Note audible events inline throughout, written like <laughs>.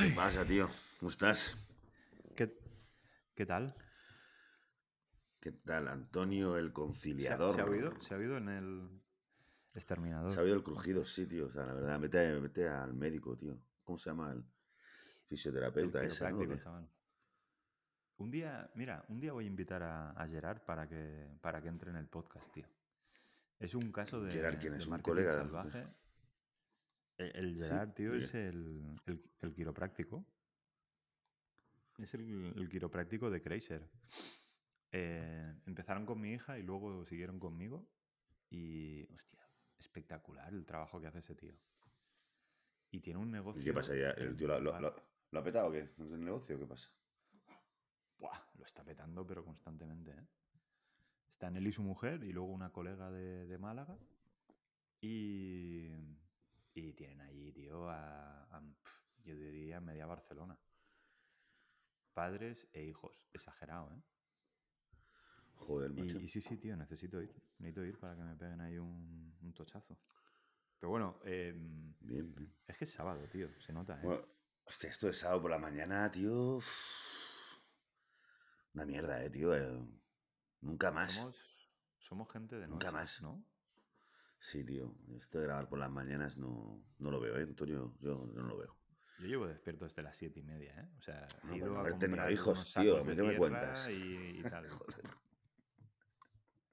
¿Qué pasa, tío? ¿Cómo estás? ¿Qué, qué tal? ¿Qué tal, Antonio el ¿Se ha, conciliador? se ha oído? ¿Se ha oído en el Se exterminador? ha oído el crujido, sí, tío. O sea, la verdad, vete, vete al médico, tío. ¿Cómo se llama el El fisioterapeuta chaval. Un día, mira, un día voy a invitar a, a Gerard para que, para que entre en el podcast, tío. Es un caso Gerard, de, ¿quién de es? ¿Un colega? salvaje. El, el ¿Sí? Gerard, tío, ¿De es el, el, el quiropráctico. Es el, quiropráctico de Kreiser. Eh, empezaron con mi hija y luego siguieron conmigo. Y, hostia, espectacular el trabajo que hace ese tío. Y tiene un ¿Y qué pasa negocio ya? ¿El tío lo, lo- Portugal. lo- lo ha petado o qué? ¿En el negocio qué pasa? Buah, lo está petando, pero constantemente, ¿eh? Están él y su mujer y luego una colega de, de Málaga. Y, y tienen allí, tío, a, a, pf, yo diría media Barcelona. Padres e hijos. Exagerado, ¿eh? Joder, macho. Y, y sí, sí, tío, necesito ir. Necesito ir para que me peguen ahí un, un tochazo. Pero bueno, em, Bien, bien. es que es sábado, tío. Se nota, ¿eh? Bueno, hostia, esto de sábado por la mañana, tío. Una mierda, eh, tío. eh, Nunca más. Somos, somos gente de Nunca más. ¿no? Sí, tío. Esto de grabar por las mañanas no, no lo veo, ¿eh, Antonio? Yo no lo veo. Yo llevo despierto desde las siete y media, ¿eh? O sea, No, he por ido no a haber tenido hijos, tío. sacos ¿A de qué me cuentas? Y, y tal. <laughs> Joder.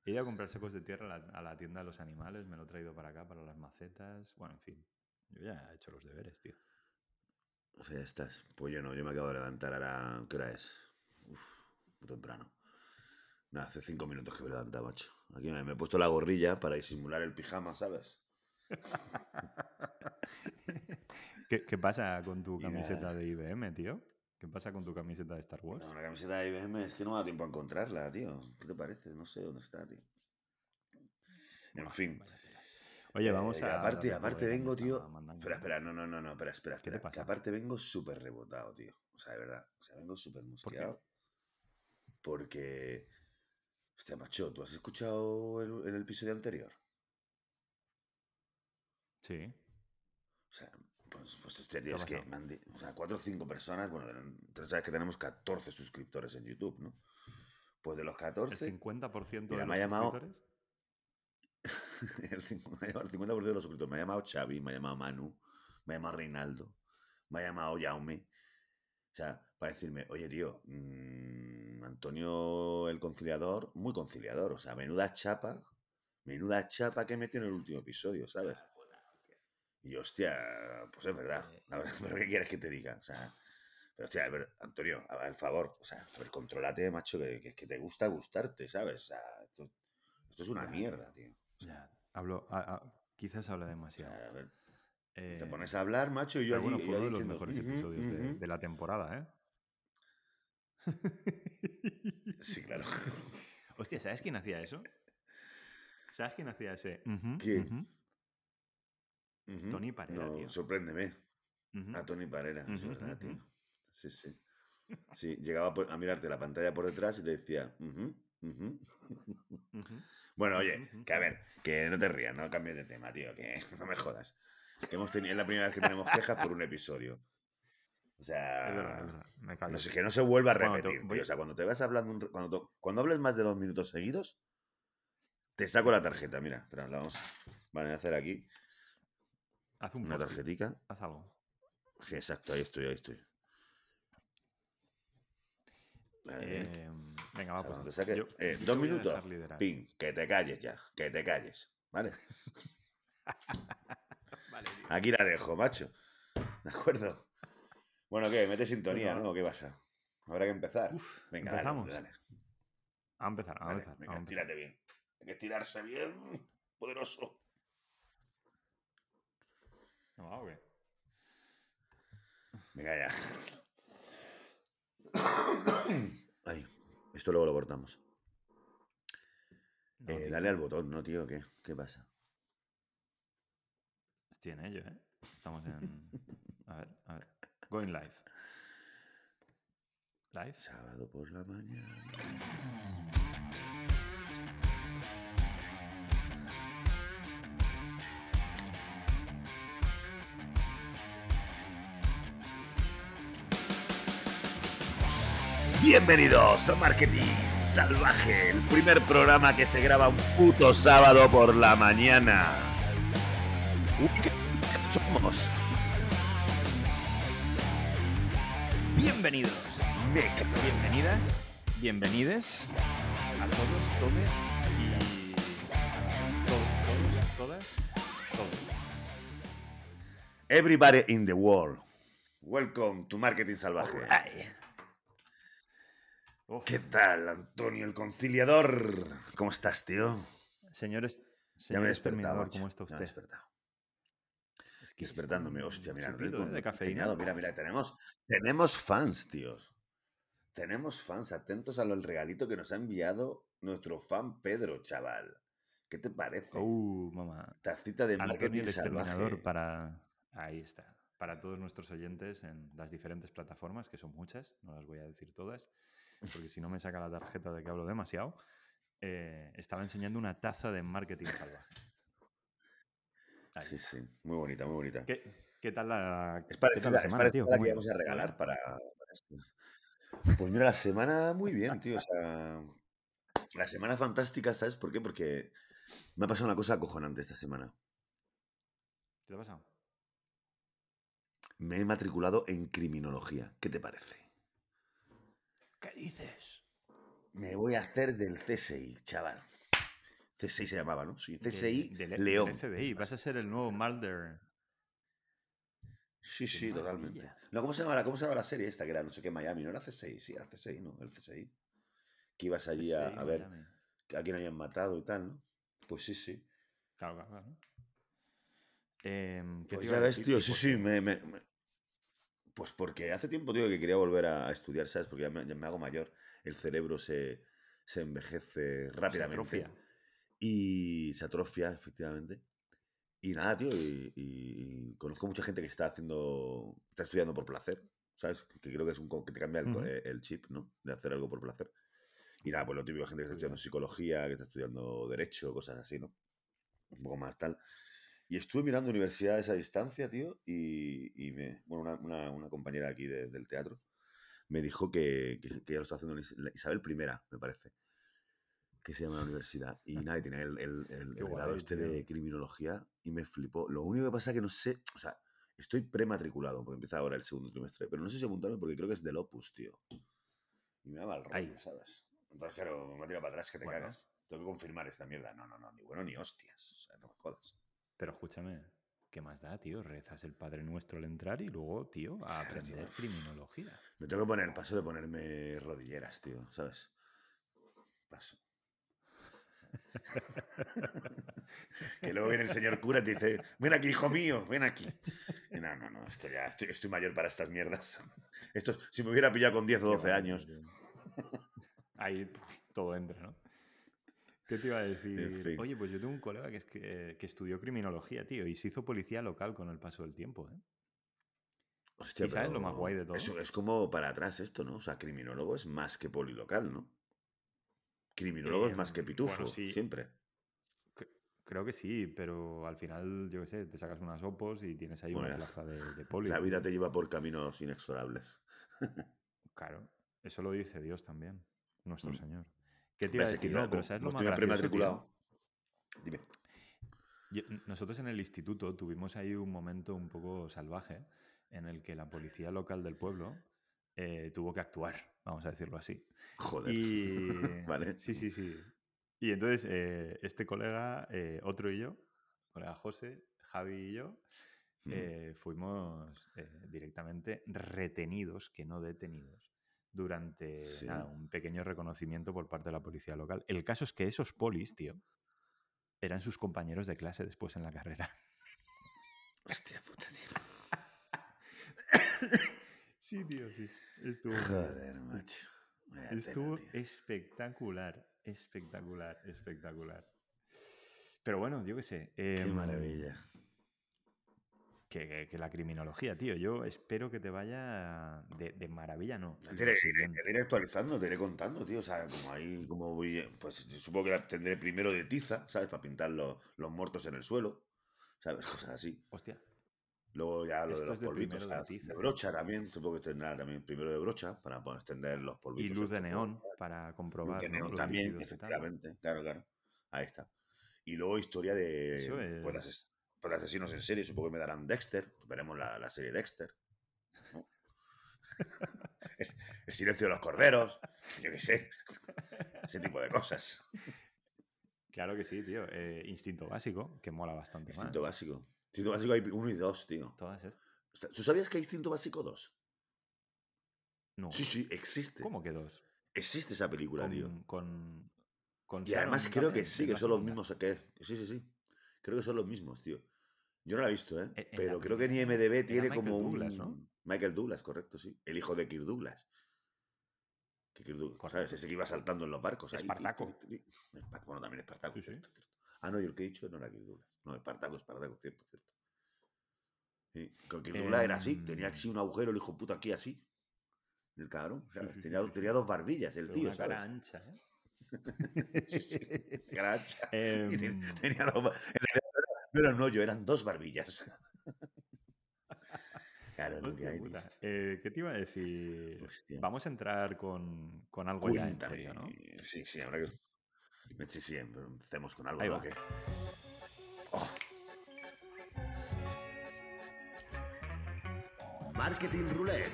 He ido a comprar sacos de tierra a la, a la tienda de los animales, me lo he traído para acá, para las macetas. Bueno, en fin. Yo ya he hecho los deberes, tío. O sea, ya estás. Pues yo no, yo me acabo de levantar ahora. ¿Qué hora es? Uf, muy temprano. Nada, hace cinco minutos que me he levantado, macho. Aquí me, me he puesto la gorrilla para disimular el pijama, ¿sabes? <laughs> ¿Qué, qué pasa con tu camiseta de IBM, tío? ¿Qué pasa con tu camiseta de Star Wars? No, una camiseta de IBM es que no me da tiempo a encontrarla, tío. ¿Qué te parece? No sé dónde está, tío. En fin. Oye, vamos Eh, a. aparte, aparte vengo, tío. Espera, espera, no, no, no, no, espera, espera, ¿Qué te espera. Que pasa? aparte vengo súper rebotado, tío. O sea, de verdad. O sea, vengo súper ¿Por qué? mosqueado. Porque. Hostia, macho, ¿tú has escuchado el, el episodio anterior? Sí. O sea, pues, pues este ¿Qué tío, es que me han o sea, cuatro o cinco personas, bueno, tú sabes que tenemos 14 suscriptores en YouTube, ¿no? Pues de los ¿El 14, 50% mira, de me ha los llamado suscriptores? <laughs> el 50%, el 50% de los suscriptores. Me ha llamado Xavi, me ha llamado Manu, me ha llamado Reinaldo, me ha llamado Jaume. O sea, para decirme, oye, tío, mm, Antonio el conciliador, muy conciliador. O sea, menuda chapa, menuda chapa que metió en el último episodio, ¿sabes? Y yo, hostia, pues es verdad. Eh, La verdad, <laughs> ¿pero qué quieres que te diga? O sea, pero hostia, a ver, Antonio, al favor, o sea, a ver, controlate, macho, que, que, que te gusta gustarte, ¿sabes? O sea, esto, esto es una mierda, tío. O sea. Hablo, a- a- quizás habla demasiado. a ver, te Eh, pones a hablar, macho, y yo bueno, allí, fue yo uno ahí de los diciendo, mejores "Ujú, episodios de, ujú". de la temporada, ¿eh? Sí, claro. <laughs> Hostia, ¿sabes quién hacía eso? ¿Sabes quién hacía ese? ¿Quién? Tony Parera, No, tío. sorpréndeme. A Tony Parera, es verdad, tío. Sí, sí. Sí, llegaba a mirarte la pantalla por detrás y te decía, Bueno, oye, que a ver, que no te rías, no cambies de tema, tío, que <laughs> no me jodas. Que hemos tenido, es la primera vez que tenemos quejas por un episodio. O Es verdad, es sea, verdad. Me no sé, que no se vuelva a repetir, tío. O sea, cuando te vas hablando, un cuando, cuando hables más de dos minutos seguidos, te saco la tarjeta. Mira, espera, la vamos. Vale, a hacer aquí Haz un una tarjetica. Haz algo. Sí, exacto, ahí estoy, ahí estoy. Vale, bien. Eh, venga, va, O sea, pues. yo- eh, yo dos minutos, pin, que te calles ya, que te calles, ¿vale? <laughs> Aquí la dejo, macho. ¿De acuerdo? Bueno, ¿qué? Mete sintonía, ¿no? va. ¿O qué pasa? Habrá que empezar. Uf, Venga, dale, empezamos. hombre, dale. A empezar, a dale. empezar. Venga, a empezar. estírate bien. Hay que estirarse bien, poderoso. ¿No va o qué? Venga, ya. <coughs> Ahí. Esto luego lo cortamos. No, Eh, dale al botón, ¿no, tío? ¿Qué? ¿Qué pasa? Estoy en ello, ¿eh? Estamos en. A ver, a ver. Going live. Live. Sábado por la mañana. Bienvenidos a Marketing Salvaje, el primer programa que se graba un puto sábado por la mañana. Uy, ¿qué somos? Bienvenidos, bienvenidas, bienvenides a todos, todes y todos, todos, todas, todos. Everybody in the world. Welcome to Marketing Salvaje. Ay. ¿Qué tal, Antonio el conciliador? ¿Cómo estás, tío? Señores, Ya me he despertado. ¿cómo está Ya me he usted? despertado. Que Despertándome. Hostia, mira, chupito, ¿eh? de cafeína. Mira, mira, tenemos, tenemos fans, tíos. Tenemos fans. Atentos a lo- el regalito que nos ha enviado nuestro fan Pedro, chaval. ¿Qué te parece? Uh, mamá. Tacita de marketing exterminador salvaje. para... Ahí está. Para todos nuestros oyentes en las diferentes plataformas, que son muchas, no las voy a decir todas, porque si no me saca la tarjeta de que hablo demasiado. eh, estaba enseñando una taza de marketing salvaje. Ahí Sí, sí. Muy bonita, muy bonita. ¿Qué, qué tal la, Es tal parecida, la semana, tío? la ¿Cómo que vamos a regalar para, para esto. <laughs> Pues mira, la semana muy bien, tío. O sea, la semana fantástica, ¿sabes por qué? Porque me ha pasado una cosa acojonante esta semana. ¿Qué te ha pasado? Me he matriculado en criminología. ¿Qué te parece? ¿Qué dices? Me voy a hacer del CSI, chaval. CSI se llamaba, ¿no? Sí, CSI del, del León. FBI. Vas a ser el nuevo Mulder. Sí, Qué sí, totalmente. maravilla. No, ¿cómo se llama la, cómo se llama la serie esta? Que era no sé qué Miami, ¿no era CSI? Sí, era CSI, ¿no? El CSI. Que ibas allí a, CSI a ver a quién habían matado y tal, ¿no? Pues sí, sí. Claro, claro, claro. ¿qué te Pues ya ves, tío, ¿Y sí, sí, me, me- me- Pues porque hace tiempo, tío, que quería volver a, estudiar, ¿sabes? Porque ya me, ya me hago mayor. El cerebro se, se envejece Se rápidamente. atrofia. Y se atrofia, efectivamente. Y nada, tío, y, y- y conozco mucha gente que está haciendo, está estudiando por placer, ¿sabes? Que creo que es un que te cambia el, eh, el chip, ¿no? De hacer algo por placer. Y nada, pues lo típico, gente que está estudiando psicología, que está estudiando derecho, cosas así, ¿no? Un poco más tal. Y estuve mirando universidades a distancia, tío, y, y me, bueno, una, una- una compañera aquí de- del teatro me dijo que, que, que ya lo está haciendo Isabel I, me parece, que se llama la universidad. Y nada, y tenía el, el- el- el grado este tío. de criminología y me flipó. Lo único que pasa es que no sé, o sea, estoy prematriculado, porque empieza ahora el segundo trimestre, pero no sé si apuntarme porque creo que es del Opus, tío. Y me da mal rollo. ¿sabes? Entonces, claro, me tira para atrás que te Bueno. cagas. Tengo que confirmar esta mierda. No, no, no, ni bueno ni hostias. O sea, no me jodas. Pero escúchame, ¿qué más da, tío? Rezas el Padre Nuestro al entrar y luego, tío, a Claro, tío. aprender criminología. Me tengo que poner, paso de ponerme rodilleras, tío, ¿sabes? Paso. <laughs> que luego viene el señor cura y te dice, ven aquí, hijo mío, ven aquí. Y no, no, no, esto ya, estoy, estoy mayor para estas mierdas. <laughs> Esto, si me hubiera pillado con 10 o Qué 12 maravilla, años. Ahí todo entra, ¿no? ¿Qué te iba a decir? fin. Oye, pues yo tengo un colega que, es que, que estudió criminología, tío, y se hizo policía local con el paso del tiempo, ¿eh? Hostia, ¿Y sabes lo más guay de todo? Eso es como para atrás esto, ¿no? O sea, criminólogo es más que polilocal, ¿no? Criminólogo es más que Em, pitufo, bueno, sí. siempre. Cre- Creo que sí, pero al final, yo qué sé, te sacas unas opos y tienes ahí Bueno, una plaza de, de poli. La vida te lleva por caminos inexorables. <laughs> Claro, eso lo dice Dios también, nuestro Mm. Señor. ¿Qué te iba a decir? Dime. Yo- nosotros en el instituto tuvimos ahí un momento un poco salvaje en el que la policía local del pueblo eh, tuvo que actuar, vamos a decirlo así. Joder. <laughs> Y Vale. sí, sí, sí. Y entonces eh, este colega, eh, otro y yo, colega José, Javi y yo, Mm. eh, fuimos eh, directamente retenidos, que no detenidos, durante Sí. nada, un pequeño reconocimiento por parte de la policía local. El caso es que esos polis, tío, eran sus compañeros de clase después en la carrera. Hostia puta, tío. <laughs> sí, tío, sí. Estuvo, muy bien. Joder, macho. Vaya Estuvo espectacular, espectacular, espectacular. Pero bueno, yo qué sé. Qué em, maravilla. Que, que- que la criminología, tío. Yo espero que te vaya de, de maravilla, no. Te iré, te actualizando, te iré contando, tío. O sea, como ahí, como voy. Pues supongo que la tendré primero de tiza, ¿sabes? Para pintar los, los muertos en el suelo. ¿Sabes? <laughs> Cosas así. Hostia. Luego ya lo Esto de los polvitos. de ah, de brocha también, supongo que tendrá también primero de brocha para poder extender los Y polvitos. luz de neón para comprobar. Luz de neón también, y efectivamente. Claro, claro. Ahí está. Y luego historia de, pues, ases- pues, asesinos en serie. Supongo que me darán Dexter. Veremos la, la serie Dexter. ¿no? <laughs> el, el silencio de los corderos. Yo qué sé. Ese tipo de cosas. <laughs> Claro que sí, tío. Eh, instinto básico, que mola bastante Instinto más. básico. Instinto básico hay uno y dos, tío. Todas estas. ¿Tú sabías que hay Instinto básico 2? No. Sí, sí, existe. ¿Cómo que dos? Existe esa película, tío. Con, con, Y además creo que sí, que son los mismos que. Sí, sí, sí. Creo que son los mismos, tío. Yo no la he visto, ¿eh? E- en la Pero creo que ni MDB tiene como Douglas, un. ¿no? Michael Douglas, correcto, sí. El hijo de Kirk Douglas. Que Kirk Douglas, ¿sabes? Ese que iba saltando en los barcos. ahí, Espartaco. Espar- Bueno, también Espartaco, Sí, sí. cierto, cierto. Ah, no, yo el que he dicho no era Kirk Douglas. No, Espartaco, Espartaco, cierto, cierto. Sí, con Kirk Douglas era así. Tenía Em. así un agujero, el hijo puta aquí así. El cabrón. Tenía, tenía dos barbillas, el tío, una cara ¿sabes? ancha, ¿eh? <laughs> Sí, sí. Cara ancha. Y te- Em, tenía dos no era- un hoyo, eran dos barbillas. <laughs> Claro, hostia hay. Eh, ¿Qué te iba a decir? Hostia. Vamos a entrar con, con algo ya en Cuéntame. serio, ¿no? Sí, sí, habrá que. Sí, sí, empecemos con algo, Ahí ¿no? va. ¿Qué? Oh, Marketing Roulette.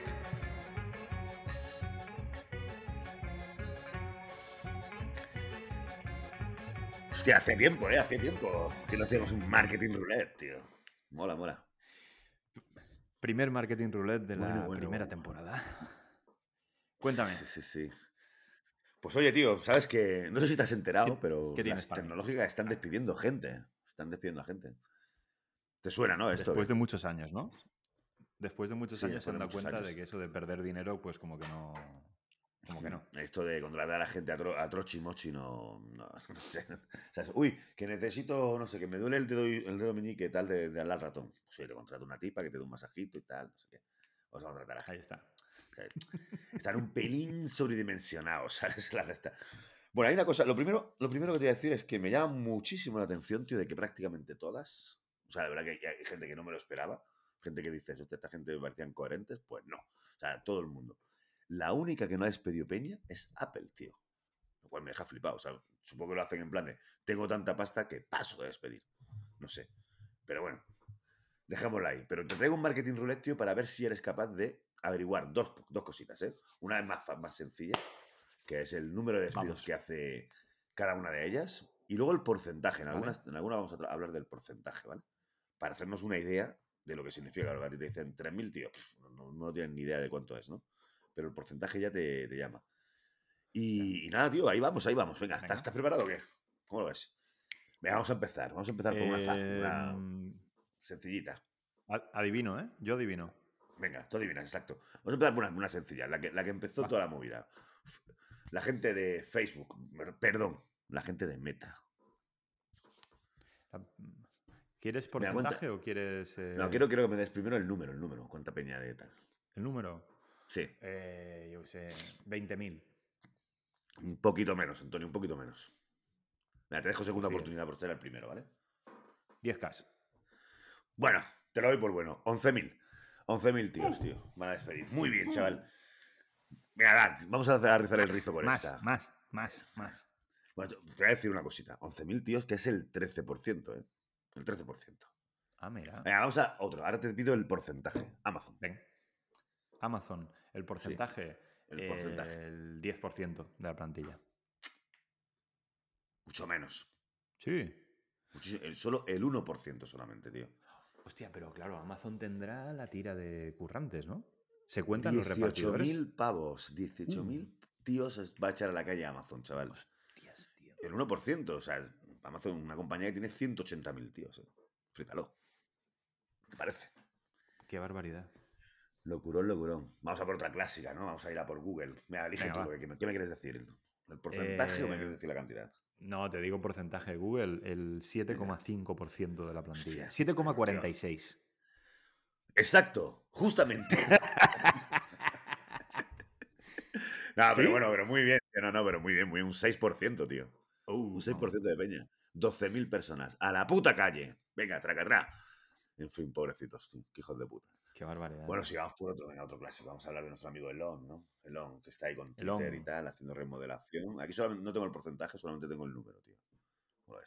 Hostia, hace tiempo, ¿eh? Hace tiempo que no hacíamos un marketing roulette, tío. Mola, mola. Primer marketing roulette de la Bueno, bueno. primera temporada. Cuéntame. Sí, sí, sí. Pues oye, tío, sabes que. No sé si te has enterado, ¿Qué- pero qué las tecnológicas están despidiendo gente. Están despidiendo a gente. ¿Te suena, no? Esto. Después de muchos años, ¿no? Después de muchos Sí, años se han dado cuenta años. de que eso de perder dinero, pues como que no. Como que no. <laughs> Esto de contratar a gente a, tro, a trochi mochi no, no, <laughs> no sé. O sea, es, uy, que necesito, no sé, que me duele el dedo, el dedo meñique tal de, de al ratón. Pues oye, te contrato una tipa que te dé un masajito y tal, no sé qué. Vamos a contratar a gente. Ahí está. ¿Sabes? Están un pelín sobredimensionados, <laughs> ¿sabes? Bueno, hay una cosa. Lo primero, lo primero que te voy a decir es que me llama muchísimo la atención, tío, de que prácticamente todas. O sea, de verdad que hay, gente que no me lo esperaba. Gente que dice, "Hostia, esta gente me parecían coherentes. Pues no. O sea, todo el mundo. La única que no ha despedido Peña es Apple, tío. Lo cual me deja flipado. O sea, supongo que lo hacen en plan de, tengo tanta pasta que paso de despedir. No sé. Pero bueno, dejémosla ahí. Pero te traigo un marketing roulette, tío, para ver si eres capaz de averiguar dos, dos cositas, ¿eh? Una es más, más sencilla, que es el número de despidos Vamos. que hace cada una de ellas. Y luego el porcentaje. En Vale. algunas, en alguna vamos a hablar del porcentaje, ¿vale? Para hacernos una idea de lo que significa. Claro, a ti te dicen 3.000, tío. no, no- tienen ni idea de cuánto es, ¿no? Pero el porcentaje ya te, te llama. Y, y nada, tío, ahí vamos, ahí vamos. Venga, Venga. ¿estás, estás preparado o qué? ¿Cómo lo ves? Venga, vamos a empezar. Vamos a empezar por una fácil, una Em, sencillita. adivino, ¿eh? Yo adivino. Venga, tú adivinas, exacto. Vamos a empezar por una, una sencilla, la que, la que empezó Va. toda la movida. La gente de Facebook, perdón, la gente de Meta. ¿Quieres porcentaje o quieres eh, No, quiero, quiero que me des primero el número, el número. ¿Cuánta peña de tal? el número? Sí, Eh, yo qué sé, 20.000. un poquito menos, Antonio, un poquito menos. Mira, te dejo segunda sí. oportunidad por ser el primero, ¿vale? 10K. Bueno, te lo doy por bueno. 11.000. 11.000 tíos, tío. Van a despedir. Muy bien, chaval. Mira, va, vamos a hacer- rizar el rizo con más, esta. más, más, más. Bueno, te voy a decir una cosita. 11.000 tíos, que es el 13%, ¿eh? El 13%. Ah, mira. Venga, vamos a otro. Ahora te pido el porcentaje. Amazon. Ven. Amazon, el porcentaje. el porcentaje. El 10% de la plantilla. Mucho menos. Sí. Muchísimo- el- solo el 1% solamente, tío. Hostia, pero claro, Amazon tendrá la tira de currantes, ¿no? Se cuentan los repartidores. 18.000 pavos. 18.000 tíos es- va a echar a la calle a Amazon, chaval. Hostias, tío. El 1%. O sea, Amazon, una compañía que tiene 180.000 tíos. ¿eh? Flipalo. ¿Te parece? Qué barbaridad. Locurón, locurón. Vamos a por otra clásica, ¿no? Vamos a ir a por Google. Mira, elige Venga, tú lo que. ¿Qué me quieres decir? ¿El, porcentaje o me Eh, quieres decir la cantidad? No, te digo porcentaje de Google, el 7,5% de la plantilla. Hostia, 7,46. Exacto, justamente. <laughs> no, pero bueno, pero muy bien. No, no, pero muy bien, muy bien. Un 6%, tío. Uh, Un 6% de peña. 12.000 personas. A la puta calle. Venga, tracatrá. En fin, pobrecitos, tío. Qué hijos de puta. Qué barbaridad. Bueno, si vamos por otro, venga, otro clásico. Vamos a hablar de nuestro amigo Elon, ¿no? Elon, que está ahí con Elon. Twitter y tal, haciendo remodelación. Aquí solamente no tengo el porcentaje, solamente tengo el número, tío. ¿Cómo?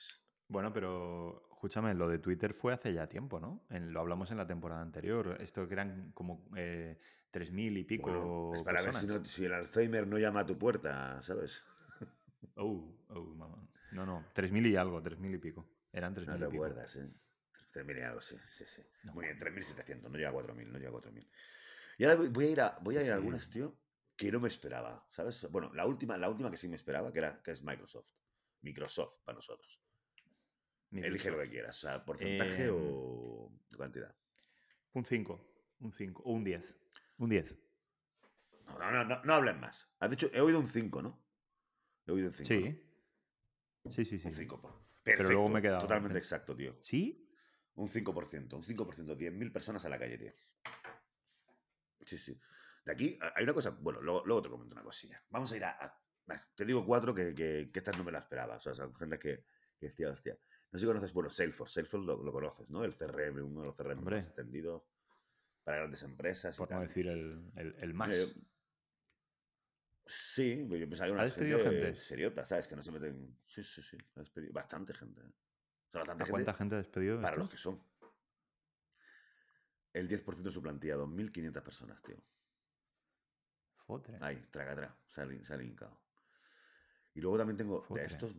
Bueno, pero escúchame, lo de Twitter fue hace ya tiempo, ¿no? En- lo hablamos en la temporada anterior. Esto que eran como eh, 3.000 y pico Bueno, es para ver si, no- si el Alzheimer no llama a tu puerta, ¿sabes? Oh, oh, mamá. No, no, 3.000 y algo, 3.000 y pico. Eran 3.000 No y te pico. acuerdas, ¿eh? 3.000 y algo, sí, sí, sí. No Muy bien, mames. 3.700, no llega a 4.000, no llega a 4.000. Y ahora voy- a ir a, voy a, Sí, ir a sí. algunas, tío, que no me esperaba, ¿sabes? Bueno, la última, la última que sí me esperaba, que, era, que es Microsoft. Microsoft para nosotros. Elige lo que Microsoft. quieras, o sea, porcentaje Em, o cantidad. Un 5, un 5, o un 10. Un 10. No, no, no, no, no hablen más. Has dicho, he oído un 5, ¿no? He oído un 5. Sí. Sí, sí, sí. Un 5. Perfecto. luego me he quedado- Totalmente exacto, tío. ¿Sí? Un 5%, un 5%, 10.000 personas a la calle, tío. Sí, sí. De aquí hay una cosa, bueno, luego, luego te comento una cosilla. Vamos a ir a... te digo cuatro que, que, que estas no me las esperaba. O sea, son gente que, que decía, hostia. No sé si conoces, bueno, Salesforce. Salesforce lo, lo conoces, ¿no? El CRM, uno de los CRM Hombre. más extendidos para grandes empresas. y Por no tal. decir el, el, el más. yo- Sí, pero yo pensaba que era ¿Ha una gente, gente? seriota, ¿sabes? Que no se meten... Sí, sí, sí. ha despedido Bastante gente. O sea, bastante ¿A gente cuánta gente ha despedido? para esto? los que son. El 10% de su plantilla, 2.500 personas, tío. Fotre. Ahí, ha lin- se ha linkado. Y luego también tengo de estos,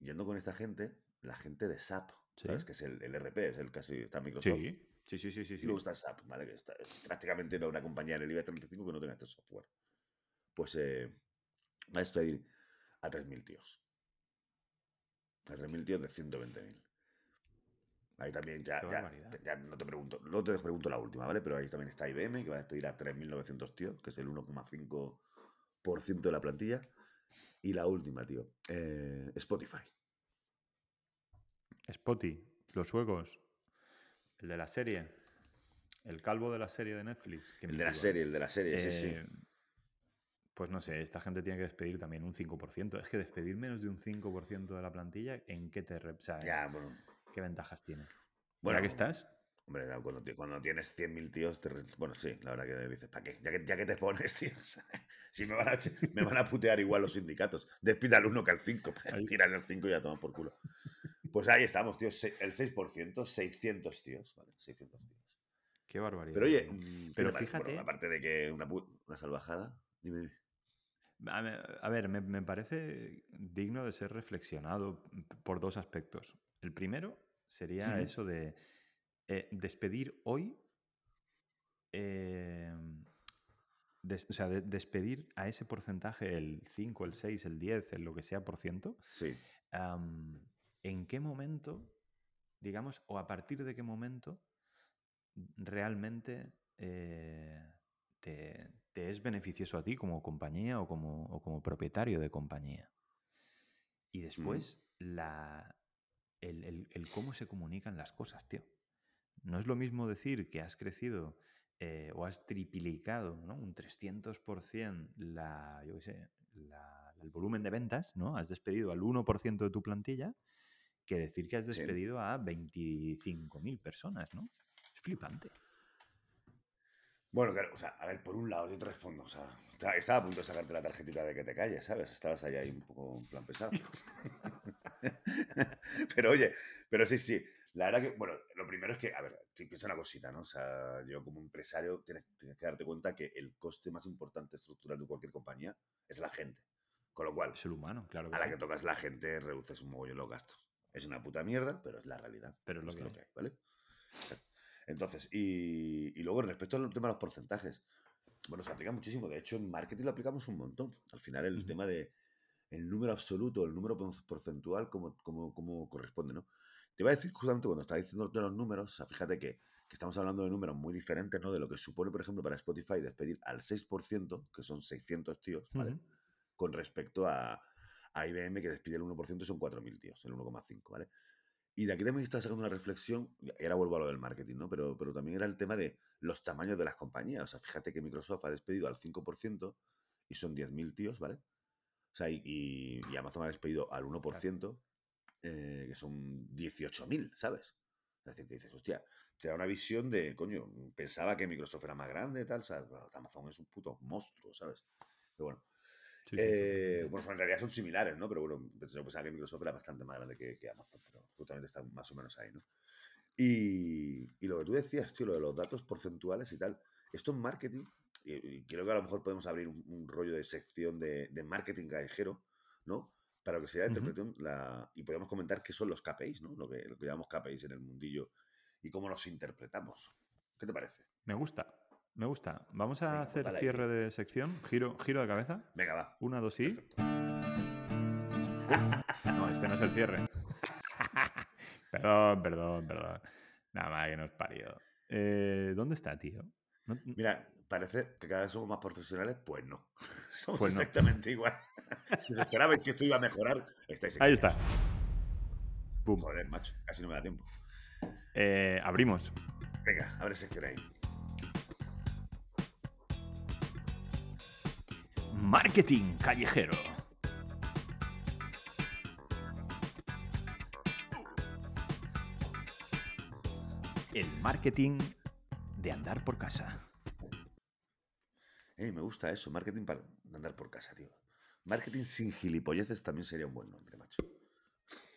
yendo con esta gente, la gente de SAP, ¿sabes? Sí. Que es el, el RP, es el casi, está Microsoft. Sí. Sí, sí, sí, sí. Y luego está SAP, ¿vale? Que está, es prácticamente no una compañía en el IBEX 35 que no tenga este software. Pues eh, va a despedir a 3.000 tíos. A 3.000 tíos de 120.000. Ahí también ya, ya, no te pregunto, luego te pregunto la última, ¿vale? Pero ahí también está IBM, que va a despedir a 3.900 tíos, que es el 1,5% de la plantilla. Y la última, tío, eh, Spotify. Spotty, los suecos, el de la serie, el calvo de la serie de Netflix. que El de la serie, el de la serie, sí, sí. Pues no sé, esta gente tiene que despedir también un 5%. Es que despedir menos de un 5% de la plantilla, ¿en qué te o sea, Ya, bueno. ¿qué ventajas tiene? Bueno, ¿Para qué estás? Hombre, cuando, cuando tienes 100.000 tíos, te bueno, sí, la verdad que dices, ¿para qué? Ya que, ya que te pones, <laughs> tío. o sea, si me van, a, me van a putear igual los sindicatos, despida al 1 que al 5, <laughs> Ahí. tiran el 5 y ya toman por culo. Pues ahí estamos, tío, el 6%, 600 tíos, ¿vale? 600 tíos. Qué barbaridad. Pero oye, mm, ¿qué Pero? Bueno, fíjate- aparte de que una, una salvajada, dime, dime. A ver, me, me parece digno de ser reflexionado por dos aspectos. El primero sería eso de eh, despedir hoy, eh, des- o sea, de- despedir a ese porcentaje, el 5, el 6, el 10, el lo que sea por ciento, Sí, ¿en qué momento, digamos, o a partir de qué momento realmente eh, te, te es beneficioso a ti como compañía o como, o como propietario de compañía? Y después, la, el, el- el cómo se comunican las cosas, tío. No es lo mismo decir que has crecido eh, o has triplicado ¿no? un 300% la, yo qué sé, la- el volumen de ventas, ¿no? Has despedido al 1% de tu plantilla, que decir que has Sí. despedido a 25.000 personas, ¿no? Es flipante. Bueno, claro, o sea, a ver, por un lado, yo te respondo, o sea, estaba, a punto de sacarte la tarjetita de que te calles, ¿sabes? Estabas ahí, ahí un poco en plan pesado. <laughs> pero oye, pero sí, sí, la verdad que, bueno, lo primero es que, a ver, si piensa una cosita, ¿no? O sea, yo como empresario tienes, tienes que darte cuenta que el coste más importante estructural de cualquier compañía es la gente. Con lo cual, Es el humano, claro que a la sí. que tocas la gente, reduces un mogollón los gastos. Es una puta mierda, pero es la realidad. Pero es lo es que lo que hay, ¿vale? Entonces, y, y luego respecto al tema de los porcentajes, bueno, se aplica muchísimo. De hecho, en marketing lo aplicamos un montón. Al final, el tema de el número absoluto, el número por- porcentual, como, como, como corresponde, ¿no? Te iba a decir justamente cuando estaba diciendo de los números, o sea, fíjate que, que estamos hablando de números muy diferentes, ¿no? De lo que supone, por ejemplo, para Spotify despedir al 6%, que son 600 tíos, ¿vale? Con respecto a, a IBM, que despide el 1% y son 4.000 tíos, el 1,5, ¿vale? Y de aquí también estaba sacando una reflexión, ahora vuelvo a lo del marketing, ¿no? Pero, pero también era el tema de los tamaños de las compañías. O sea, fíjate que Microsoft ha despedido al 5% y son 10.000 tíos, ¿vale? O sea, y, y- y Amazon ha despedido al 1%, eh, que son 18.000, ¿sabes? Es decir, que dices, hostia, te da una visión de, coño, pensaba que Microsoft era más grande, tal, ¿sabes? Bueno, Amazon es un puto monstruo, ¿sabes? Pero bueno. Sí, sí, Eh, totalmente. bueno, en realidad son similares, ¿no? Pero bueno, pensaba que Microsoft era bastante más grande que, que Amazon, pero justamente están más o menos ahí, ¿no? Y, y lo que tú decías, tío, lo de los datos porcentuales y tal, esto en marketing, y, y creo que a lo mejor podemos abrir un, un rollo de sección de, de marketing callejero, ¿no? Para lo que sería la Ujú. interpretación, la, y podemos comentar qué son los KPIs, ¿no? Lo que, lo que llamamos KPIs en el mundillo y cómo los interpretamos. ¿Qué te parece? Me gusta, me gusta. Vamos a Venga, hacer cierre de sección. Giro, giro de cabeza. Venga, va. Una, dos y. <laughs> No, este no es el cierre. <laughs> perdón, perdón, perdón. Nada más que nos parió. Eh, ¿Dónde está, tío? No- Mira, parece que cada vez somos más profesionales, pues no. <laughs> Somos Pues no. exactamente igual. Si os esperabais que esto iba a mejorar, estáis Ahí está. Joder, macho, casi no me da tiempo. Eh, abrimos. Venga, abre sección ahí. Marketing callejero. El marketing de andar por casa. Eh, me gusta eso, marketing para andar por casa, tío. Marketing sin gilipolleces también sería un buen nombre, macho.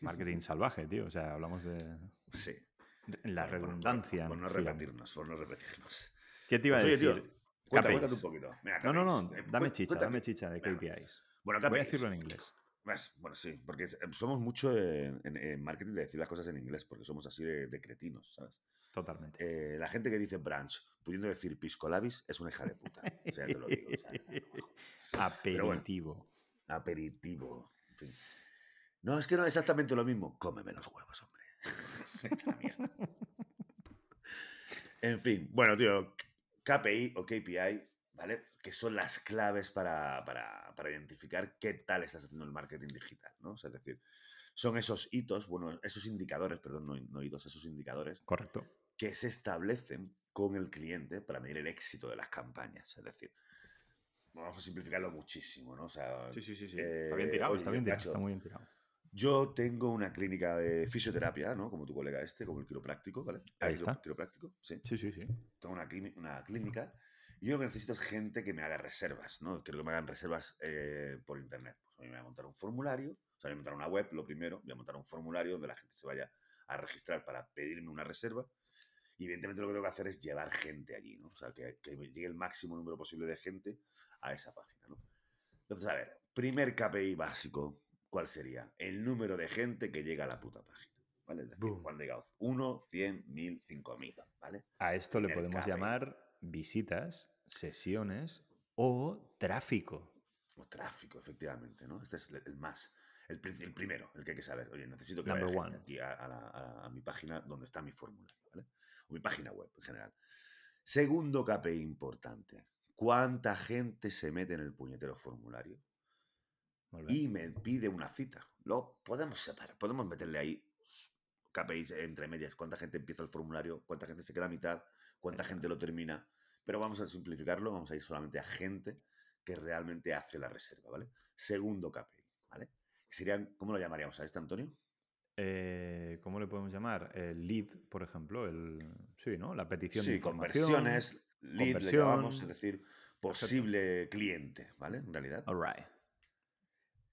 Marketing <laughs> salvaje, tío. O sea, hablamos de Sí. la Por- por- por- redundancia. Por, no repetirnos, por no repetirnos. ¿Qué te iba a Pues, oye, decir? tío, cuenta, cuéntate un poquito. No, no, no. Dame chicha, dame chicha de. KPIs. Bueno, Voy a decirlo en inglés. Bueno, sí, porque eh, somos mucho en, en- en marketing de decir las cosas en inglés, porque somos así de, de cretinos, ¿sabes? Totalmente. Eh, la gente que dice branch, pudiendo decir pisco labis, es una hija de puta. O sea, te lo digo. Aperitivo. aperitivo. En fin. No, es que no es exactamente lo mismo. Cómeme los huevos, hombre. <laughs> En fin, bueno, tío, KPI o KPI, ¿vale? Que son las claves para, para- para identificar qué tal estás haciendo el marketing digital, ¿no? O sea, es decir, son esos hitos, bueno, esos indicadores, perdón, no, no hitos, esos indicadores Correcto. que se establecen con el cliente para medir el éxito de las campañas. Es decir, vamos a simplificarlo muchísimo, ¿no? O sea, Sí, sí, sí. sí. Eh, está bien tirado, oye, está bien tirado. Está muy bien tirado. Yo tengo una clínica de fisioterapia, ¿no? Como tu colega este, como el quiropráctico, ¿vale? Ahí El está. Quiropráctico, sí. Sí, sí, sí. Tengo una, una clínica y yo lo que necesito es gente que me haga reservas, ¿no? Quiero que me hagan reservas eh, por internet. Pues a mí me voy a montar un formulario, o sea, voy a montar una web, lo primero, voy a montar un formulario donde la gente se vaya a registrar para pedirme una reserva. Y evidentemente lo que tengo que hacer es llevar gente allí, ¿no? O sea, que, que me llegue el máximo número posible de gente a esa página, ¿no? Entonces, a ver, primer KPI básico, ¿cuál sería? El número de gente que llega a la puta página, ¿vale? Es decir, Boom. cuando llega 1, 100, 1000, 5000, ¿vale? A esto le podemos KPI. llamar visitas, sesiones o tráfico. O tráfico, efectivamente, ¿no? Este es el- más, el, el primero, el que hay que saber. Oye, necesito que Number vaya gente aquí a, a la- a- a mi página donde está mi formulario, ¿vale? O mi página web en general. Segundo KPI importante. ¿Cuánta gente se mete en el puñetero formulario? Y me pide una cita. Lo podemos separar, podemos meterle ahí KPIs entre medias, cuánta gente empieza el formulario, cuánta gente se queda a mitad, cuánta gente lo termina, pero vamos a simplificarlo, vamos a ir solamente a gente que realmente hace la reserva, ¿vale? Segundo KPI, ¿vale? Serían, ¿cómo lo llamaríamos a este, Antonio? Eh, ¿Cómo le podemos llamar? El lead, por ejemplo. El, sí, ¿no? La petición de Sí, información. conversiones, lead le llamamos, es decir, posible cliente, ¿vale? En realidad. All right.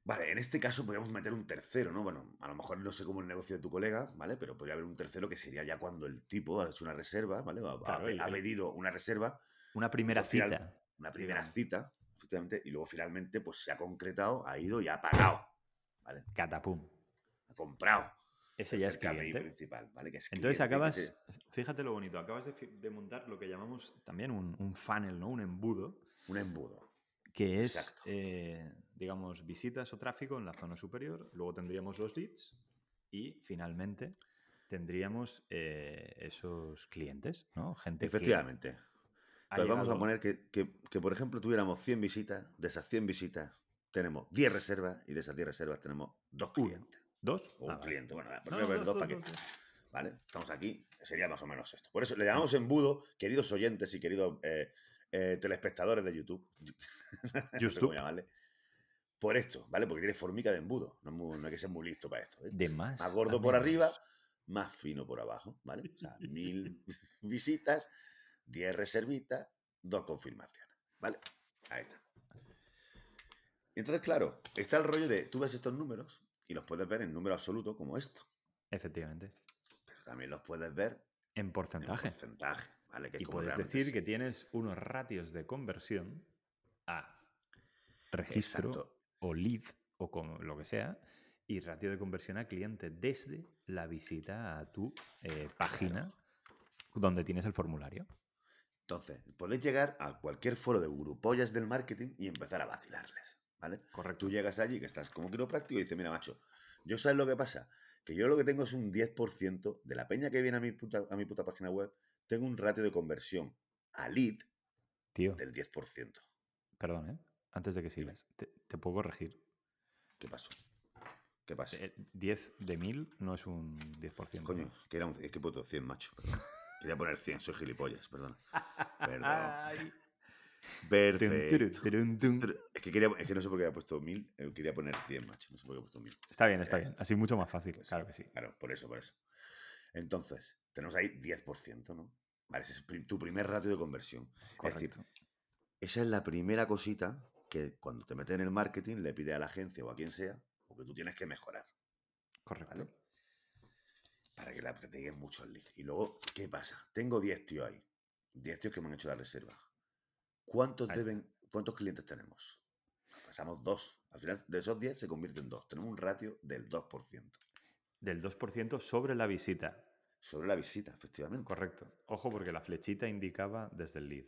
Vale, en este caso podríamos meter un tercero, ¿no? Bueno, a lo mejor no sé cómo el negocio de tu colega, ¿vale? Pero podría haber un tercero que sería ya cuando el tipo ha hecho una reserva, ¿vale? Ha, Claro, ha pedido una reserva, Una primera final, cita. una primera cita, efectivamente, y luego finalmente pues se ha concretado, ha ido y ha pagado, ¿vale? Catapum. Ha comprado. Ese ya es cliente. principal, ¿vale? Que es Entonces cliente, que acabas, se- fíjate lo bonito, acabas de, montar lo que llamamos también un, un funnel, ¿no? Un embudo, Un embudo. que es, Exacto. eh, digamos, visitas o tráfico en la zona superior, luego tendríamos los leads y finalmente tendríamos eh, esos clientes, ¿no? Gente Efectivamente. Entonces vamos a poner que, que- que, por ejemplo, tuviéramos 100 visitas, de esas 100 visitas tenemos 10 reservas y de esas 10 reservas tenemos dos Uno. clientes. ¿Dos? O Ah, un vale. cliente. Bueno, No, no, ver dos, dos dos. ¿Vale? Estamos aquí, sería más o menos esto. Por eso le llamamos embudo, queridos oyentes y queridos eh, eh, telespectadores de YouTube. <laughs> no sé cómo YouTube. Por esto, ¿vale? Porque tiene formica de embudo. No, es muy- no hay que ser muy listo para esto. ¿eh? De más. Más gordo por arriba, más fino por abajo, ¿vale? O sea, mil <laughs> visitas, 10 reservitas, dos confirmaciones, ¿vale? Ahí está. Entonces, claro, está el rollo de, tú ves estos números y los puedes ver en número absoluto como esto, Efectivamente. pero también los puedes ver En en porcentaje. porcentaje, ¿vale? Que Y puedes decir es. que tienes unos ratios de conversión a registro Exacto. O lead o como lo que sea y ratio de conversión a cliente desde la visita a tu eh, página donde tienes el formulario. Entonces, podéis llegar a cualquier foro de grupollas del marketing y empezar a vacilarles, ¿vale? Correcto. Tú llegas allí, que estás como quiropráctico, y dices, mira, macho, yo sabes lo que pasa, que yo lo que tengo es un 10% de la peña que viene a mi puta, a mi puta página web, tengo un ratio de conversión a lead Tío, del 10%. perdón, ¿eh? Antes de que sigas, te, te puedo corregir. ¿Qué pasó? ¿Qué pasa? Eh, 10 de 1000 no es un 10%. Coño, que era un, es que he puesto 100, macho. perdón. Quería poner 100, soy gilipollas, perdón. Perdón. <laughs> Perfecto. Es que, quería, es que no sé por qué había puesto 1000, eh, quería poner 100, macho. No sé por qué he puesto 1000. Está bien, está bien. está. Así mucho más fácil. Pues Claro que sí. Claro, por eso, por eso. Entonces, tenemos ahí 10%, ¿no? Vale, ese es tu primer ratio de conversión. Es decir, Correcto. esa es la primera cosita que cuando te metes en el marketing le pide a la agencia o a quien sea, o que tú tienes que mejorar, Correcto. ¿vale? Para que la, lleguen muchos leads. Y luego, ¿qué pasa? Tengo 10 tíos ahí. 10 tíos que me han hecho la reserva. ¿Cuántos deben, cuántos clientes tenemos? Pasamos dos. Al final, de esos 10 se convierte en dos. Tenemos un ratio del 2%. Del 2% sobre la visita. Sobre la visita, efectivamente. Correcto. Ojo, porque la flechita indicaba desde el lead.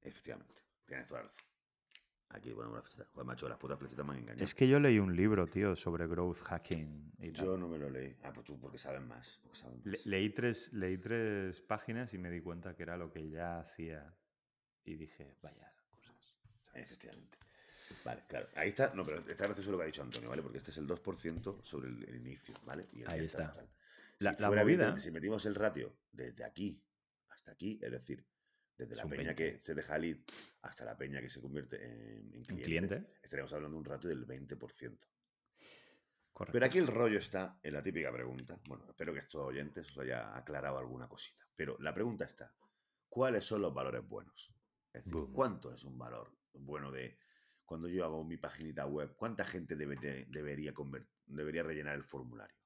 Efectivamente. Tienes toda. Aquí ponemos la flechita. Joder, macho, las putas flechitas me han engañado. Es que yo leí un libro, tío, sobre growth hacking y tal. Yo no me lo leí. Ah, pues tú, porque sabes más. Porque sabes Le- más. leí, tres, leí tres páginas y me di cuenta que era lo que ya hacía. Y dije, vaya cosas. Efectivamente. Vale, claro. Ahí está. No, pero está gracioso lo que ha dicho Antonio, ¿vale? Porque este es el 2% sobre el, el inicio, ¿vale? Y el Ahí 10 tal, está. La- la movida- evidente, si metimos el ratio desde aquí hasta aquí, es decir, desde Es la peña 20. que se deja lead hasta la peña que se convierte en, cliente, cliente. estaríamos hablando de un ratio del 20%. Correcto. Pero aquí el rollo está en la típica pregunta. Bueno, espero que estos oyentes os haya aclarado alguna cosita. Pero la pregunta está, ¿cuáles son los valores buenos? Es decir, Boom. ¿cuánto es un valor bueno de cuando yo hago mi paginita web? ¿Cuánta gente debe- de- debería, debería rellenar el formulario?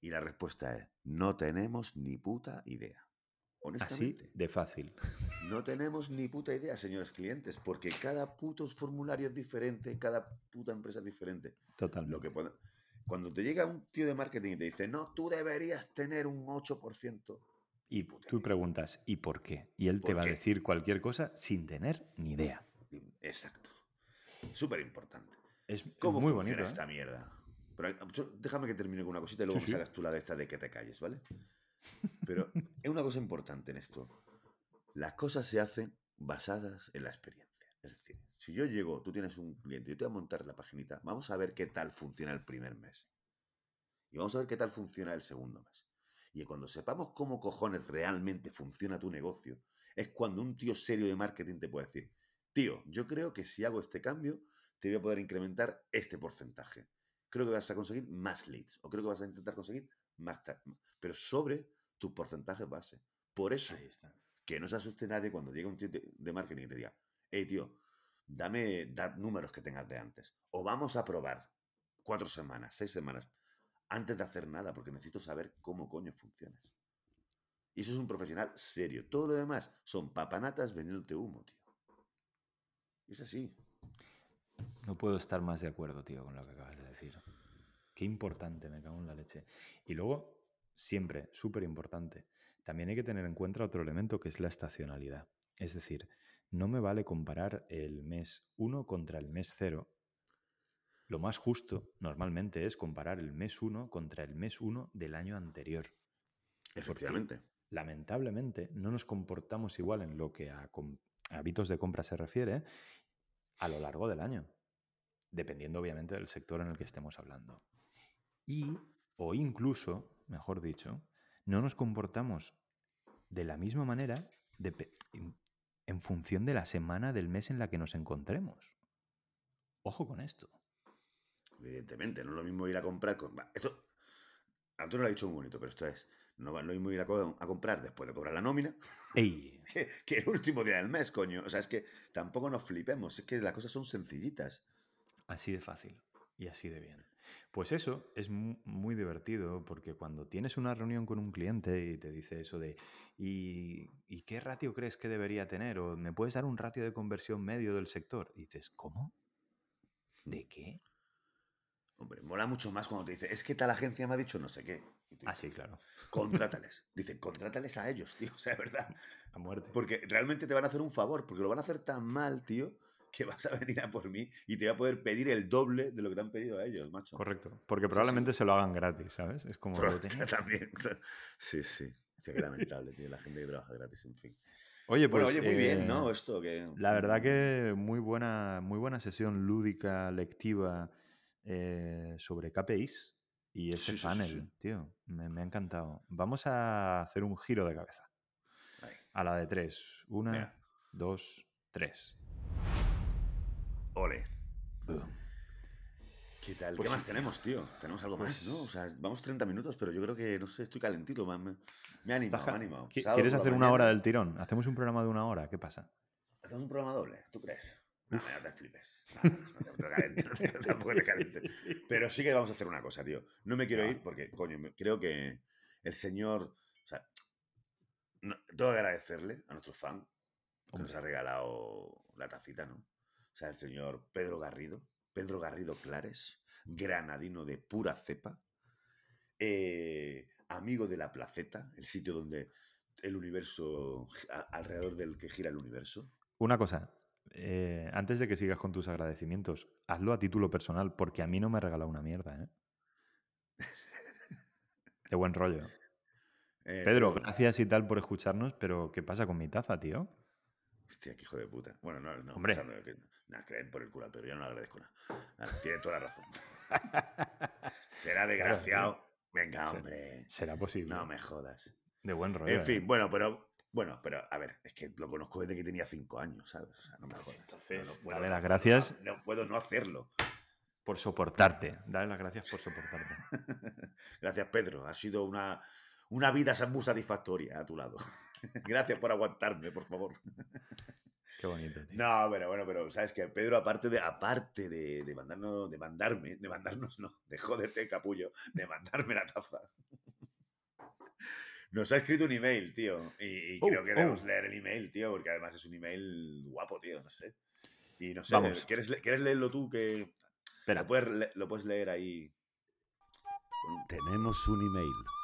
Y la respuesta es, no tenemos ni puta idea. Así de fácil. no tenemos ni puta idea, señores clientes, porque cada puto formulario es diferente, cada puta empresa es diferente. Totalmente. Lo que Cuando te llega un tío de marketing y te dice, no, tú deberías tener un 8%. Y tú idea. preguntas, ¿y por qué? Y él te ¿Por va a decir cualquier cosa sin tener ni idea. Exacto. Súper importante. Es ¿Cómo muy funciona bonito. ¿eh? esta mierda? Pero, yo- déjame que termine con una cosita y luego Sí, sí. sacas tú la de esta de que te calles, ¿vale? Pero es una cosa importante en esto. Las cosas se hacen basadas en la experiencia. Es decir, si yo llego, tú tienes un cliente, yo te voy a montar la paginita, vamos a ver qué tal funciona el primer mes. Y vamos a ver qué tal funciona el segundo mes. Y cuando sepamos cómo cojones realmente funciona tu negocio, es cuando un tío serio de marketing te puede decir, tío, yo creo que si hago este cambio, te voy a poder incrementar este porcentaje. Creo que vas a conseguir más leads o creo que vas a intentar conseguir más, pero sobre tus porcentajes base. Por eso, que no se asuste nadie cuando llega un tío de, de marketing y te diga, hey tío, dame da números que tengas de antes. O vamos a probar cuatro semanas, seis semanas, antes de hacer nada, porque necesito saber cómo coño funcionas. Y eso es un profesional serio. Todo lo demás son papanatas vendiéndote humo, tío. Es así. No puedo estar más de acuerdo, tío, con lo que acabas de decir. Qué importante, me cago en la leche. Y luego, siempre, súper importante, también hay que tener en cuenta otro elemento que es la estacionalidad. Es decir, no me vale comparar el mes 1 contra el mes 0. Lo más justo, normalmente, es comparar el mes 1 contra el mes 1 del año anterior. Efectivamente. lamentablemente no nos comportamos igual en lo que a hábitos de compra se refiere a lo largo del año, dependiendo obviamente del sector en el que estemos hablando. Y, o incluso, mejor dicho, no nos comportamos de la misma manera en, en función de la semana del mes en la que nos encontremos. Ojo con esto. Evidentemente, no es lo mismo ir a comprar con. Esto, Antonio lo ha dicho muy bonito, pero esto es, no va lo mismo ir a, co- a comprar después de cobrar la nómina <laughs> ¡Ey! que, que el último día del mes, coño. O sea, es que tampoco nos flipemos, es que las cosas son sencillitas. Así de fácil y así de bien. Pues eso es mu- muy divertido porque cuando tienes una reunión con un cliente y te dice eso de ¿y, y qué ratio crees que debería tener? O ¿me puedes dar un ratio de conversión medio del sector? Y dices, ¿cómo? ¿De qué? Hombre, mola mucho más cuando te dice, es que tal agencia me ha dicho no sé qué. Ah, sí, claro. Contrátales. Dicen, contrátales a ellos, tío. <laughs> O sea, es verdad. A muerte. Porque realmente te van a hacer un favor, porque lo van a hacer tan mal, tío, que vas a venir a por mí y te voy a poder pedir el doble de lo que te han pedido a ellos, macho. Correcto. Porque probablemente se lo hagan gratis, ¿sabes? Es como... Pero <laughs> también. Sí, sí. Sí, que lamentable, tío. La gente que trabaja gratis, en fin. Oye, pues... bueno, oye, muy bien, eh, ¿no? Esto que. La verdad que muy buena, muy buena sesión lúdica, lectiva eh, sobre KPIs y ese Sí, panel, sí. tío. Me, me ha encantado. Vamos a hacer un giro de cabeza. Ahí. A la de tres. Una, dos, tres. Ole. ¿Qué tal? Pues ¿Qué más tenemos, tío? Tenemos algo más, ¿no? O Pues- sea, vamos 30 minutos, pero yo creo que, no sé, estoy calentito. Me, me- me ha animado, Está me ha ja- animado. ¿Qui- Sábado ¿Quieres hacer una hora del tirón? ¿Hacemos un programa de una hora? ¿Qué pasa? ¿Hacemos un programa doble? ¿Tú crees? No, no te flipes. No, no te calientes, no te- tampoco te calientes. Pero sí que vamos a hacer una cosa, tío. No me quiero ir porque, coño, creo que el señor. O sea, no- tengo que agradecerle a nuestro fan que nos ha regalado la tacita, ¿no? O sea, el señor Pedro Garrido, Pedro Garrido Clares, granadino de pura cepa, eh, amigo de la placeta, el sitio donde el universo, a- alrededor del que gira el universo. Una cosa. eh, antes de que sigas con tus agradecimientos, hazlo a título personal, porque a mí no me ha regalado una mierda, ¿eh? <laughs> De buen rollo. Eh, Pedro, gracias y tal por escucharnos, pero ¿qué pasa con mi taza, tío? Hostia, qué hijo de puta. Bueno, no, no. Hombre. que- nada, creen por el culo, pero yo no le agradezco nada. Nada, tiene toda la razón. <laughs> Será desgraciado. Venga, hombre. Será posible. No me jodas. De buen rollo. En ¿eh? fin, bueno, pero. Bueno, pero a ver, es que lo conozco desde que tenía cinco años, ¿sabes? O sea, no me Pues jodas. entonces, No, no puedo- dale las gracias. No, no puedo no hacerlo. Por soportarte. Dale las gracias por soportarte. <laughs> Gracias, Pedro. Ha sido una, una vida muy satisfactoria a tu lado. <laughs> Gracias por aguantarme, por favor. <laughs> Qué bonito, tío. No, pero bueno, pero sabes que Pedro, aparte de, aparte de, de mandarnos, de mandarme, de mandarnos, no, de joderte, capullo, de mandarme la taza. <laughs> Nos ha escrito un email, tío. Y, y Oh, creo que debemos oh. leer el email, tío, porque además es un email guapo, tío, no sé. Y no sé, Vamos. ¿quieres, ¿quieres leerlo tú? Que Espera. lo puedes, lo puedes leer ahí. Tenemos un email.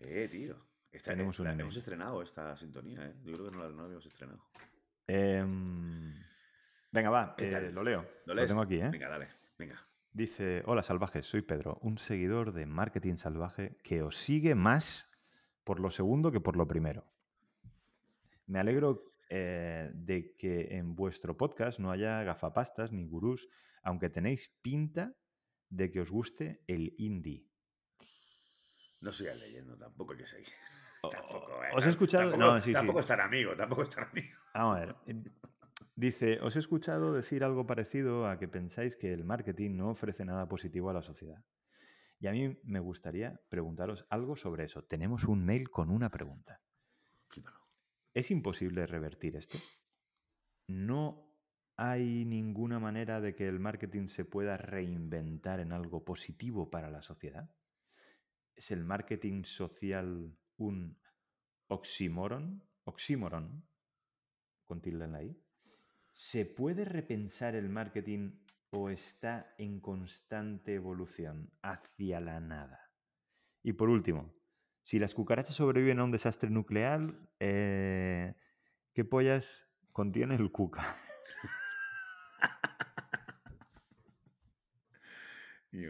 Eh, tío. Esta, Tenemos eh, un la- email. hemos estrenado esta sintonía, ¿eh? Yo creo que no la, no la habíamos estrenado. Em, venga, va. ¿Qué eh, lo leo. ¿Lo Lo, tengo aquí, ¿eh? Venga, dale. Venga. Dice, hola salvajes, soy Pedro, un seguidor de Marketing Salvaje que os sigue más por lo segundo que por lo primero. Me alegro eh, de que en vuestro podcast no haya gafapastas ni gurús, aunque tenéis pinta de que os guste el indie. No sigas leyendo, tampoco hay que seguir. <laughs> <laughs> Tampoco, eh, ¿Os he escuchado? Tampoco, No, sí, tampoco es tan amigo, tampoco es tan amigo. <laughs> Vamos a ver. eh, Dice, os he escuchado decir algo parecido a que pensáis que el marketing no ofrece nada positivo a la sociedad. Y a mí me gustaría preguntaros algo sobre eso. Tenemos un mail con una pregunta. Flípalo. ¿Es imposible revertir esto? ¿No hay ninguna manera de que el marketing se pueda reinventar en algo positivo para la sociedad? ¿Es el marketing social un oxímoron? ¿Oxímoron? Con tilde en la I. ¿Se puede repensar el marketing o está en constante evolución hacia la nada? Y por último, si las cucarachas sobreviven a un desastre nuclear, eh, ¿qué pollas contiene el cuca? <laughs>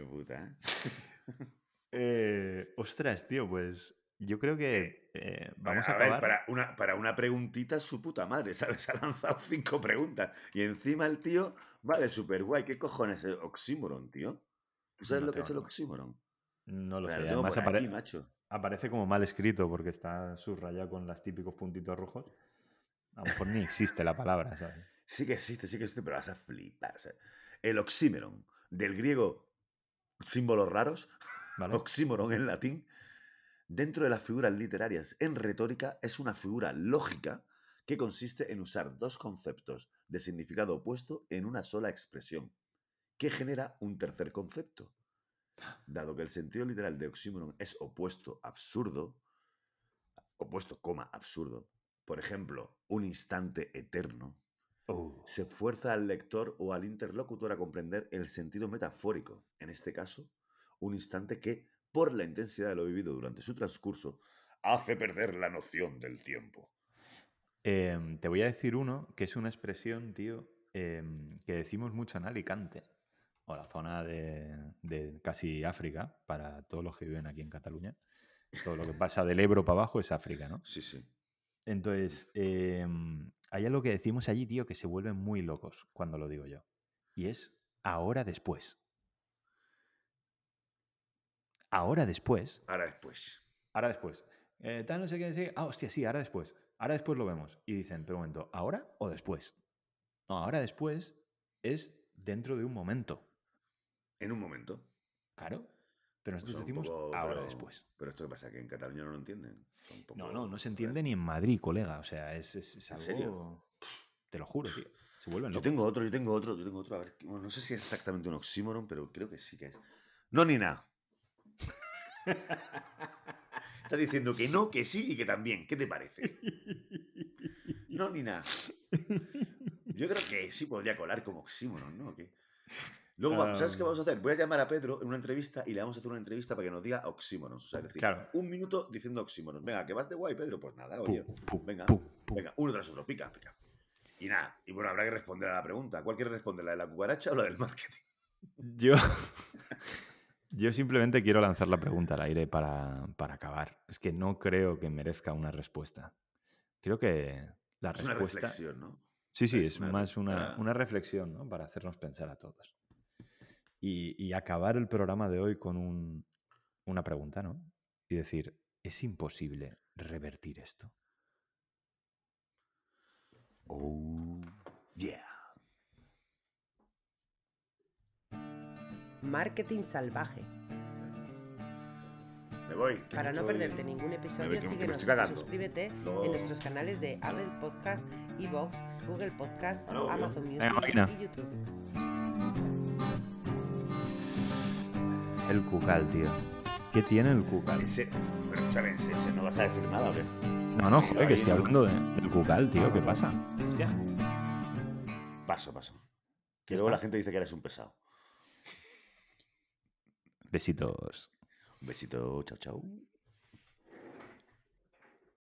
Puta, <laughs> ¿eh? Eh, ostras, tío, pues yo creo que eh, vamos a, a ver, para una, para una preguntita, su puta madre, <laughs> ¿sabes? Ha lanzado cinco preguntas. Y encima el tío va de super guay. ¿Qué cojones es el oxímoron, tío? ¿Tú sabes No lo que es el oxímoron? No lo Pero sé. lo tengo Además apare- aquí, macho. aparece como mal escrito porque está subrayado con los típicos puntitos rojos. A lo mejor ni existe la palabra, ¿sabes? Sí que existe, sí que existe, pero vas a flipar. ¿sabes? El oxímeron, del griego símbolos raros, <laughs> ¿vale? oxímoron en latín, dentro de las figuras literarias en retórica es una figura lógica que consiste en usar dos conceptos de significado opuesto en una sola expresión, que genera un tercer concepto. Dado que el sentido literal de oxímoron es opuesto, absurdo, opuesto, coma, absurdo, por ejemplo, un instante eterno, Oh. se fuerza al lector o al interlocutor a comprender el sentido metafórico, en este caso, un instante que, por la intensidad de lo vivido durante su transcurso, hace perder la noción del tiempo. Em, te voy a decir uno que es una expresión, tío, em, que decimos mucho en Alicante, o la zona de, de casi África, para todos los que viven aquí en Cataluña. Todo lo que pasa del Ebro para abajo es África, ¿no? Sí, sí. Entonces, em, hay algo que decimos allí, tío, que se vuelven muy locos cuando lo digo yo. Y es ahora después. Ahora después. Ahora después. Ahora después. Eh, tal, no sé qué decir. Ah, hostia, sí, ahora después. Ahora después lo vemos. Y dicen, pero un momento, ¿ahora o después? No, ahora después es dentro de un momento. En un momento. Claro. Pero nosotros decimos poco- ahora pero- después. Pero esto que pasa, que en Cataluña no lo entienden. No, no, no se entiende ni en Madrid, colega. O sea, es, es, es ¿En algo. serio? Te lo juro, tío. Se vuelven Yo tengo otro, yo tengo otro, yo tengo otro. A ver, bueno, no sé si es exactamente un oxímoron, pero creo que sí que es. No ni nada. <laughs> Estás diciendo que no, que sí y que también. ¿Qué te parece? No ni nada. Yo creo que sí podría colar como oxímoron, ¿no? ¿O qué? Luego, va- ¿sabes qué Ah. vamos a hacer? Voy a llamar a Pedro en una entrevista y le vamos a hacer una entrevista para que nos diga oxímonos. O sea, es decir, Claro. un minuto diciendo oxímonos. Venga, que vas de guay, Pedro. Pues nada, oye. pum, venga, pum. Venga, uno tras otro, pica, pica. Y nada, y bueno, habrá que responder a la pregunta. ¿Cuál quieres responder? ¿La de la cucaracha o la del marketing? Yo, <laughs> yo simplemente quiero lanzar la pregunta al aire para, para acabar. Es que no creo que merezca una respuesta. Creo que la Es una respuesta. reflexión, ¿no? Sí, sí, es es una más una, para- una reflexión, ¿no? Para hacernos pensar a todos. Y, y acabar el programa de hoy con un- una pregunta, ¿no? Y decir, ¿es imposible revertir esto? Oh, yeah. Marketing salvaje. Me voy. Para no perderte ningún episodio, síguenos y suscríbete en nuestros canales de Apple Podcast, Evox, Google Podcast, luego, Amazon. Music y YouTube. El cucal, tío. ¿Qué tiene el cucal? Ese, pero escúchame, ese, ese no vas a decir nada, ¿o? No, no, joder, que estoy hablando de- del cucal, tío. ¿Qué pasa? Hostia. Paso, paso. Que luego la gente dice que eres un pesado. Besitos. Un besito, chao, chao.